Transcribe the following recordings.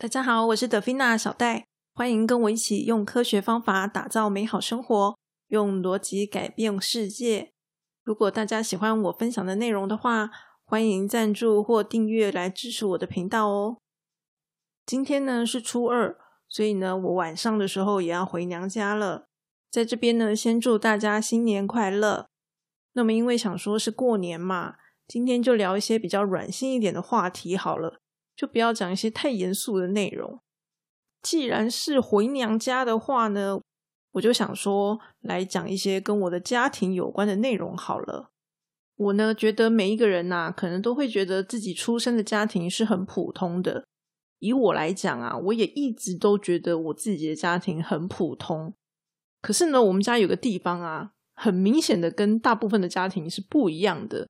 大家好，我是德菲娜小戴，欢迎跟我一起用科学方法打造美好生活，用逻辑改变世界。如果大家喜欢我分享的内容的话，欢迎赞助或订阅来支持我的频道哦。今天呢是初二，所以呢我晚上的时候也要回娘家了。在这边呢，先祝大家新年快乐。那么因为想说是过年嘛，今天就聊一些比较软性一点的话题好了。就不要讲一些太严肃的内容。既然是回娘家的话呢，我就想说来讲一些跟我的家庭有关的内容好了。我呢觉得每一个人呐，可能都会觉得自己出生的家庭是很普通的。以我来讲啊，我也一直都觉得我自己的家庭很普通。可是呢，我们家有个地方啊，很明显的跟大部分的家庭是不一样的，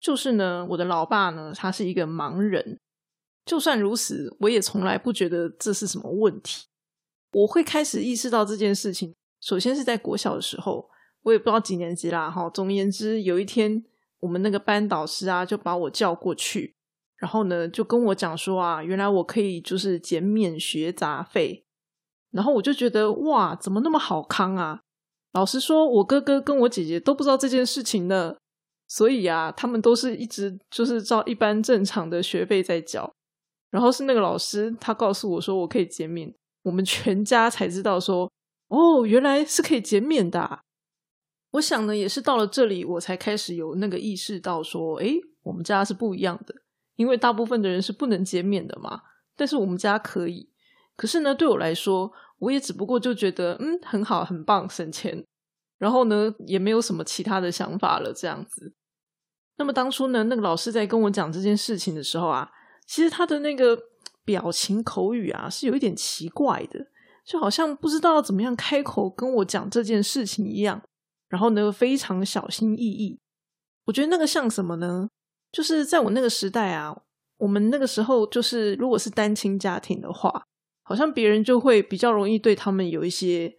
就是呢，我的老爸呢，他是一个盲人。就算如此，我也从来不觉得这是什么问题。我会开始意识到这件事情，首先是在国小的时候，我也不知道几年级啦。哈，总而言之，有一天我们那个班导师啊，就把我叫过去，然后呢，就跟我讲说啊，原来我可以就是减免学杂费。然后我就觉得哇，怎么那么好康啊？老实说，我哥哥跟我姐姐都不知道这件事情呢，所以啊，他们都是一直就是照一般正常的学费在缴。然后是那个老师，他告诉我说我可以减免，我们全家才知道说，哦，原来是可以减免的。我想呢，也是到了这里，我才开始有那个意识到说，诶，我们家是不一样的，因为大部分的人是不能减免的嘛，但是我们家可以。可是呢，对我来说，我也只不过就觉得，嗯，很好，很棒，省钱。然后呢，也没有什么其他的想法了，这样子。那么当初呢，那个老师在跟我讲这件事情的时候啊。其实他的那个表情口语啊，是有一点奇怪的，就好像不知道怎么样开口跟我讲这件事情一样。然后呢，非常小心翼翼。我觉得那个像什么呢？就是在我那个时代啊，我们那个时候就是如果是单亲家庭的话，好像别人就会比较容易对他们有一些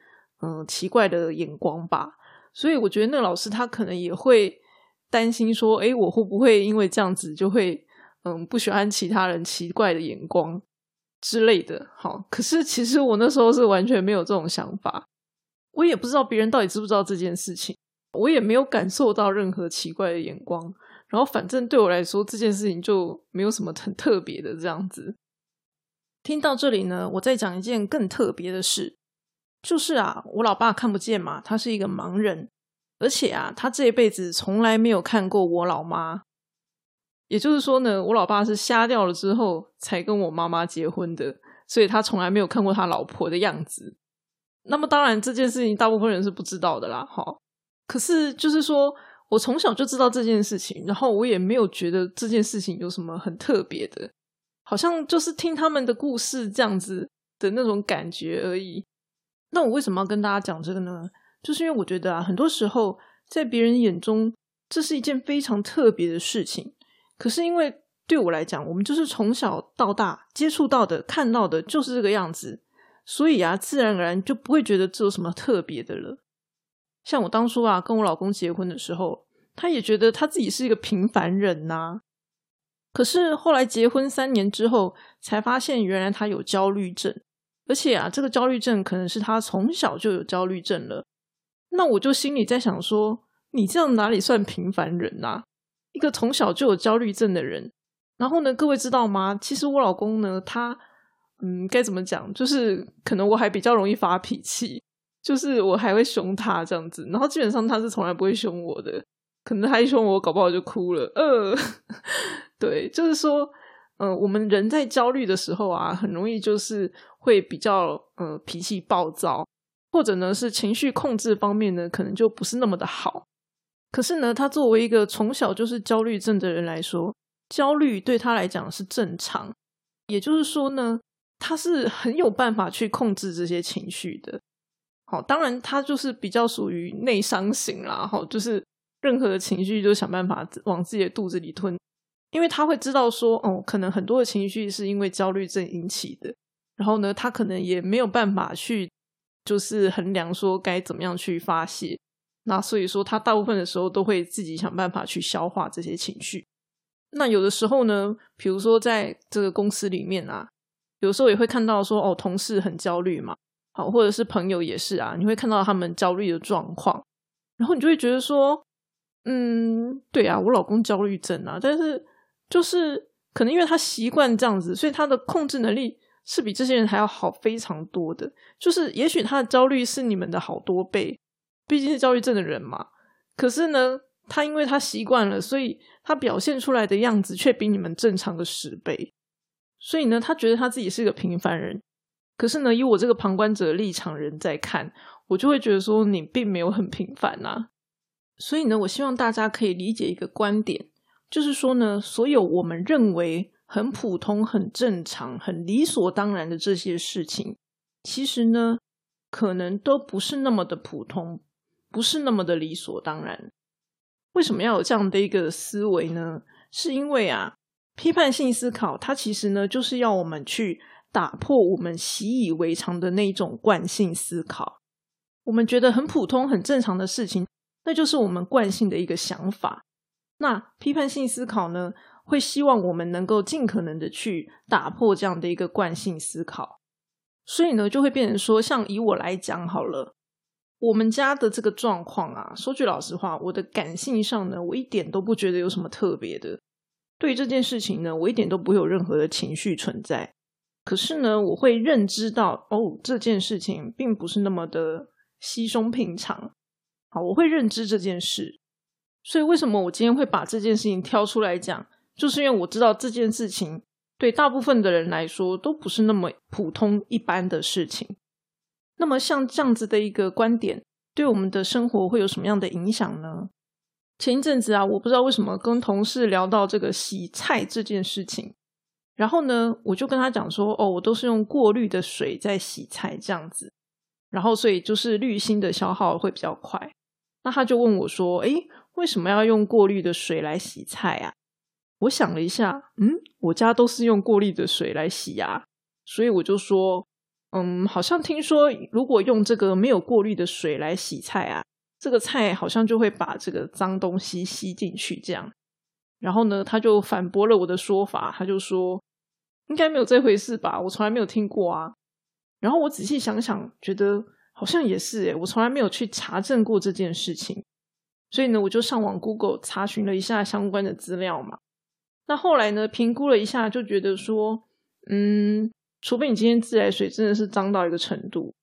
嗯奇怪的眼光吧。所以我觉得那个老师他可能也会担心说，哎，我会不会因为这样子就会。嗯，不喜欢其他人奇怪的眼光之类的。好，可是其实我那时候是完全没有这种想法，我也不知道别人到底知不知道这件事情，我也没有感受到任何奇怪的眼光。然后反正对我来说，这件事情就没有什么很特别的这样子。听到这里呢，我再讲一件更特别的事，就是啊，我老爸看不见嘛，他是一个盲人，而且啊，他这一辈子从来没有看过我老妈。也就是说呢，我老爸是瞎掉了之后才跟我妈妈结婚的，所以他从来没有看过他老婆的样子。那么当然这件事情大部分人是不知道的啦，哈。可是就是说我从小就知道这件事情，然后我也没有觉得这件事情有什么很特别的，好像就是听他们的故事这样子的那种感觉而已。那我为什么要跟大家讲这个呢？就是因为我觉得啊，很多时候在别人眼中，这是一件非常特别的事情。可是因为对我来讲，我们就是从小到大接触到的、看到的，就是这个样子，所以啊，自然而然就不会觉得这有什么特别的了。像我当初啊，跟我老公结婚的时候，他也觉得他自己是一个平凡人呐。可是后来结婚三年之后，才发现原来他有焦虑症，而且啊，这个焦虑症可能是他从小就有焦虑症了。那我就心里在想说，你这样哪里算平凡人呐？一个从小就有焦虑症的人，然后呢，各位知道吗？其实我老公呢，他嗯，该怎么讲？就是可能我还比较容易发脾气，就是我还会凶他这样子。然后基本上他是从来不会凶我的，可能他一凶我，搞不好就哭了。呃，对，就是说，嗯，我们人在焦虑的时候啊，很容易就是会比较呃脾气暴躁，或者呢是情绪控制方面呢，可能就不是那么的好。可是呢，他作为一个从小就是焦虑症的人来说，焦虑对他来讲是正常。也就是说呢，他是很有办法去控制这些情绪的。好，当然他就是比较属于内伤型啦。好，就是任何的情绪都想办法往自己的肚子里吞，因为他会知道说，哦，可能很多的情绪是因为焦虑症引起的。然后呢，他可能也没有办法去，就是衡量说该怎么样去发泄。那所以说，他大部分的时候都会自己想办法去消化这些情绪。那有的时候呢，比如说在这个公司里面啊，有时候也会看到说，哦，同事很焦虑嘛，好，或者是朋友也是啊，你会看到他们焦虑的状况，然后你就会觉得说，嗯，对啊，我老公焦虑症啊，但是就是可能因为他习惯这样子，所以他的控制能力是比这些人还要好非常多的。就是也许他的焦虑是你们的好多倍，毕竟是焦虑症的人嘛。可是呢，他因为他习惯了，所以他表现出来的样子却比你们正常的十倍。所以呢，他觉得他自己是个平凡人。可是呢，以我这个旁观者的立场人在看，我就会觉得说，你并没有很平凡呐。所以呢，我希望大家可以理解一个观点，就是说呢，所有我们认为很普通、很正常、很理所当然的这些事情，其实呢，可能都不是那么的普通，不是那么的理所当然。为什么要有这样的一个思维呢？是因为啊。批判性思考，它其实呢，就是要我们去打破我们习以为常的那一种惯性思考。我们觉得很普通、很正常的事情，那就是我们惯性的一个想法。那批判性思考呢，会希望我们能够尽可能的去打破这样的一个惯性思考。所以呢，就会变成说，像以我来讲好了，我们家的这个状况啊，说句老实话，我的感性上呢，我一点都不觉得有什么特别的。对于这件事情呢，我一点都不会有任何的情绪存在。可是呢，我会认知到，哦，这件事情并不是那么的稀松平常。好，我会认知这件事。所以，为什么我今天会把这件事情挑出来讲，就是因为我知道这件事情对大部分的人来说都不是那么普通一般的事情。那么，像这样子的一个观点，对我们的生活会有什么样的影响呢？前一阵子啊，我不知道为什么跟同事聊到这个洗菜这件事情，然后呢，我就跟他讲说，哦，我都是用过滤的水在洗菜这样子，然后所以就是滤芯的消耗会比较快。那他就问我说，诶，为什么要用过滤的水来洗菜啊？我想了一下，嗯，我家都是用过滤的水来洗呀，所以我就说，嗯，好像听说如果用这个没有过滤的水来洗菜啊。这个菜好像就会把这个脏东西吸进去，这样。然后呢，他就反驳了我的说法，他就说应该没有这回事吧，我从来没有听过啊。然后我仔细想想，觉得好像也是诶，我从来没有去查证过这件事情。所以呢，我就上网 Google 查询了一下相关的资料嘛。那后来呢，评估了一下，就觉得说，嗯，除非你今天自来水真的是脏到一个程度。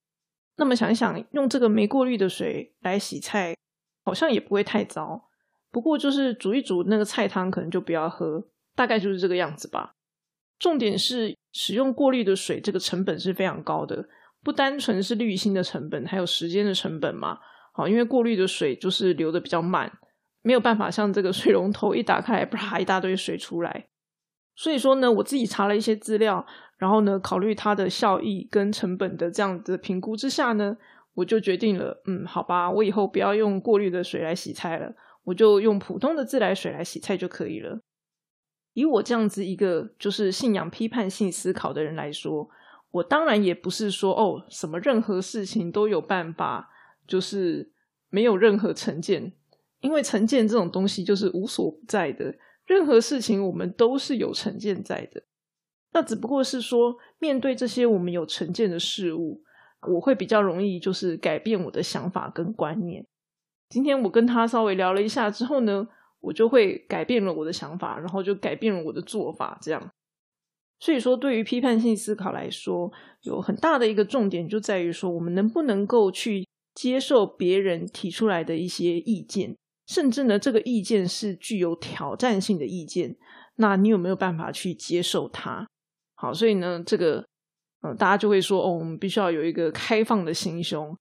那么想一想，用这个没过滤的水来洗菜，好像也不会太糟。不过就是煮一煮那个菜汤，可能就不要喝，大概就是这个样子吧。重点是使用过滤的水，这个成本是非常高的，不单纯是滤芯的成本，还有时间的成本嘛。好，因为过滤的水就是流的比较慢，没有办法像这个水龙头一打开，啪一大堆水出来。所以说呢，我自己查了一些资料。然后呢，考虑它的效益跟成本的这样的评估之下呢，我就决定了，嗯，好吧，我以后不要用过滤的水来洗菜了，我就用普通的自来水来洗菜就可以了。以我这样子一个就是信仰批判性思考的人来说，我当然也不是说哦，什么任何事情都有办法，就是没有任何成见，因为成见这种东西就是无所不在的，任何事情我们都是有成见在的。那只不过是说，面对这些我们有成见的事物，我会比较容易就是改变我的想法跟观念。今天我跟他稍微聊了一下之后呢，我就会改变了我的想法，然后就改变了我的做法。这样，所以说，对于批判性思考来说，有很大的一个重点就在于说，我们能不能够去接受别人提出来的一些意见，甚至呢，这个意见是具有挑战性的意见，那你有没有办法去接受它？好，所以呢，这个，嗯，大家就会说，哦，我们必须要有一个开放的心胸，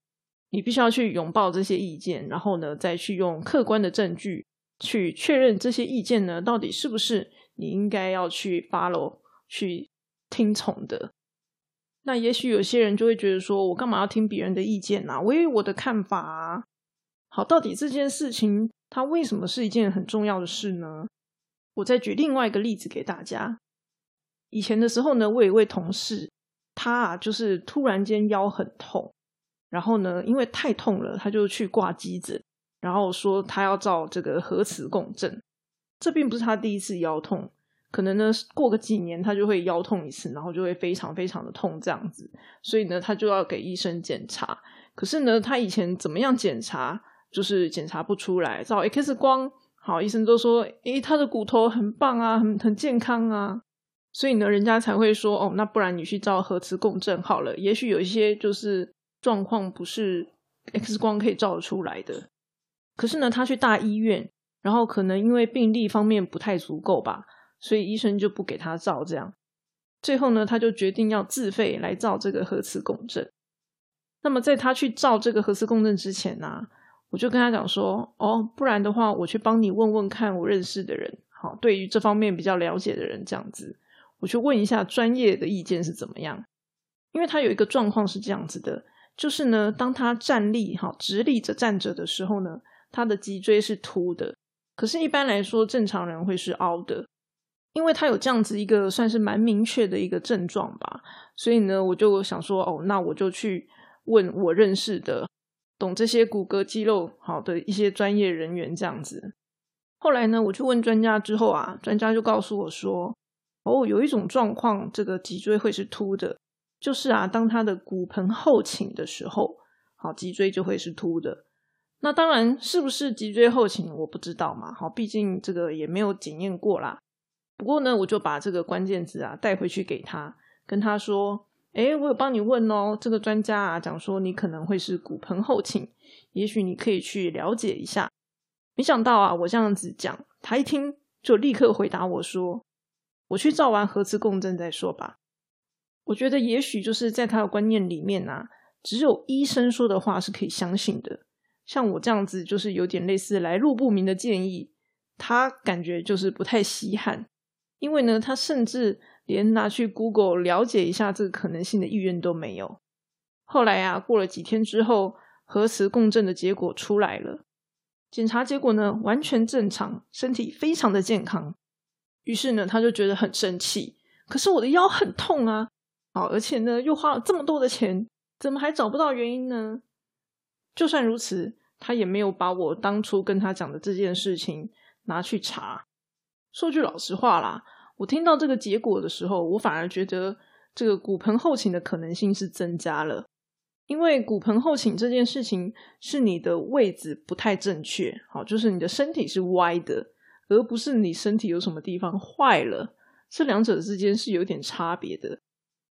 你必须要去拥抱这些意见，然后呢，再去用客观的证据去确认这些意见呢，到底是不是你应该要去 follow、去听从的。那也许有些人就会觉得说，我干嘛要听别人的意见呢？我有我的看法啊。好，到底这件事情它为什么是一件很重要的事呢？我再举另外一个例子给大家。以前的时候呢，我有一位同事，他啊就是突然间腰很痛，然后呢，因为太痛了，他就去挂急诊，然后说他要照这个核磁共振。这并不是他第一次腰痛，可能呢过个几年他就会腰痛一次，然后就会非常非常的痛这样子，所以呢他就要给医生检查。可是呢他以前怎么样检查，就是检查不出来，照 X 光，好医生都说，诶他的骨头很棒啊，很很健康啊，所以呢人家才会说，哦那不然你去照核磁共振好了，也许有一些就是状况不是 X 光可以照得出来的。可是呢他去大医院，然后可能因为病例方面不太足够吧。所以医生就不给他照，这样，最后呢，他就决定要自费来照这个核磁共振。那么在他去照这个核磁共振之前呢，我就跟他讲说，哦，不然的话，我去帮你问问看我认识的人，好，对于这方面比较了解的人，这样子，我去问一下专业的意见是怎么样。因为他有一个状况是这样子的，就是呢，当他站立，哈，直立着站着的时候呢，他的脊椎是凸的，可是，一般来说，正常人会是凹的。因为他有这样子一个算是蛮明确的一个症状吧，所以呢，我就想说，哦，那我就去问我认识的懂这些骨骼肌肉好的一些专业人员这样子。后来呢，我去问专家之后啊，专家就告诉我说，哦，有一种状况，这个脊椎会是凸的，就是啊，当他的骨盆后倾的时候，好，脊椎就会是凸的。那当然是不是脊椎后倾，我不知道嘛，好，毕竟这个也没有检验过啦。不过呢，我就把这个关键字啊带回去给他，跟他说：“哎，我有帮你问哦，这个专家啊讲说你可能会是骨盆后倾，也许你可以去了解一下。”没想到啊，我这样子讲，他一听就立刻回答我说：“我去照完核磁共振再说吧。”我觉得也许就是在他的观念里面啊，只有医生说的话是可以相信的。像我这样子，就是有点类似来路不明的建议，他感觉就是不太稀罕。因为呢，他甚至连拿去 Google 了解一下这个可能性的意愿都没有。后来啊，过了几天之后，核磁共振的结果出来了，检查结果呢完全正常，身体非常的健康。于是呢，他就觉得很生气。可是我的腰很痛啊，好，而且呢又花了这么多的钱，怎么还找不到原因呢？就算如此，他也没有把我当初跟他讲的这件事情拿去查。说句老实话啦，我听到这个结果的时候，我反而觉得这个骨盆后倾的可能性是增加了。因为骨盆后倾这件事情是你的位置不太正确，好，就是你的身体是歪的，而不是你身体有什么地方坏了。这两者之间是有点差别的。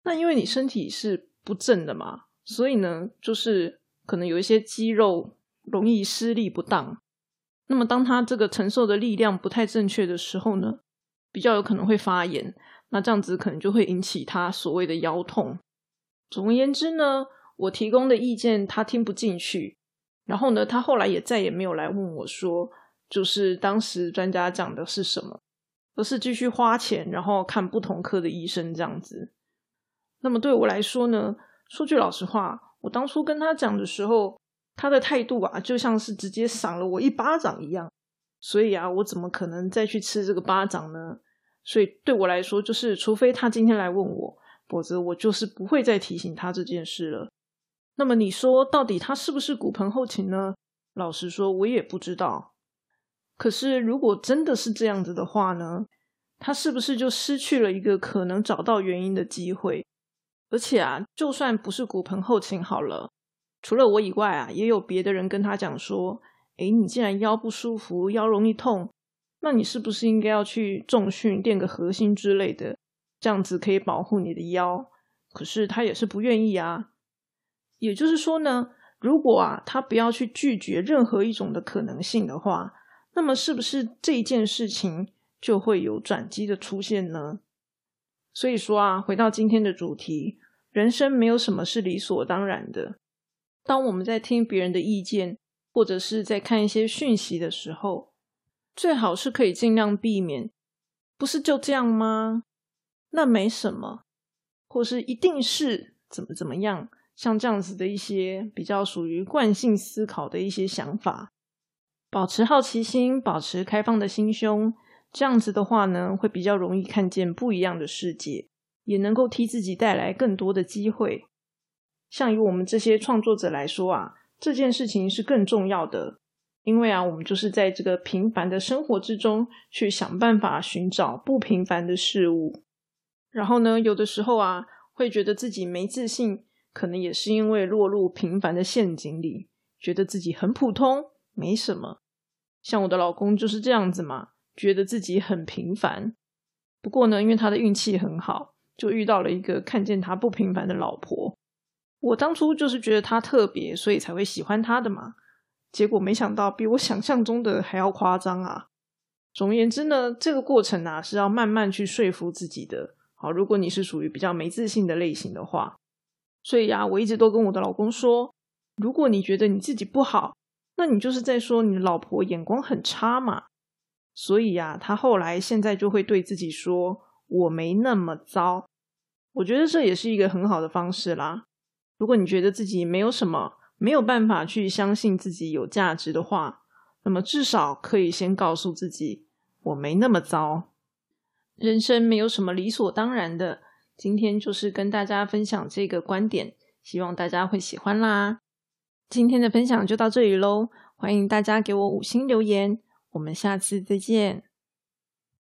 那因为你身体是不正的嘛，所以呢，就是可能有一些肌肉容易施力不当。那么，当他这个承受的力量不太正确的时候呢，比较有可能会发炎。那这样子可能就会引起他所谓的腰痛。总而言之呢，我提供的意见他听不进去。然后呢，他后来也再也没有来问我说，就是当时专家讲的是什么，而是继续花钱，然后看不同科的医生这样子。那么对我来说呢，说句老实话，我当初跟他讲的时候。他的态度啊，就像是直接赏了我一巴掌一样，所以啊，我怎么可能再去吃这个巴掌呢？所以对我来说，就是除非他今天来问我，否则我就是不会再提醒他这件事了。那么你说，到底他是不是骨盆后倾呢？老实说，我也不知道。可是如果真的是这样子的话呢，他是不是就失去了一个可能找到原因的机会？而且啊，就算不是骨盆后倾好了。除了我以外啊，也有别的人跟他讲说：“诶，你既然腰不舒服，腰容易痛，那你是不是应该要去重训，练个核心之类的，这样子可以保护你的腰？”可是他也是不愿意啊。也就是说呢，如果啊他不要去拒绝任何一种的可能性的话，那么是不是这件事情就会有转机的出现呢？所以说啊，回到今天的主题，人生没有什么是理所当然的。当我们在听别人的意见，或者是在看一些讯息的时候，最好是可以尽量避免。不是就这样吗？那没什么，或是一定是怎么怎么样？像这样子的一些比较属于惯性思考的一些想法，保持好奇心，保持开放的心胸，这样子的话呢，会比较容易看见不一样的世界，也能够替自己带来更多的机会。像以我们这些创作者来说啊，这件事情是更重要的。因为啊，我们就是在这个平凡的生活之中去想办法寻找不平凡的事物。然后呢，有的时候啊，会觉得自己没自信，可能也是因为落入平凡的陷阱里，觉得自己很普通，没什么。像我的老公就是这样子嘛，觉得自己很平凡。不过呢，因为他的运气很好，就遇到了一个看见他不平凡的老婆。我当初就是觉得他特别，所以才会喜欢他的嘛。结果没想到比我想象中的还要夸张啊！总而言之呢，这个过程啊是要慢慢去说服自己的。好，如果你是属于比较没自信的类型的话，所以呀，我一直都跟我的老公说，如果你觉得你自己不好，那你就是在说你老婆眼光很差嘛。所以呀，他后来现在就会对自己说，我没那么糟。我觉得这也是一个很好的方式啦。如果你觉得自己没有什么，没有办法去相信自己有价值的话，那么至少可以先告诉自己，我没那么糟。人生没有什么理所当然的。今天就是跟大家分享这个观点，希望大家会喜欢啦。今天的分享就到这里喽，欢迎大家给我五星留言，我们下次再见。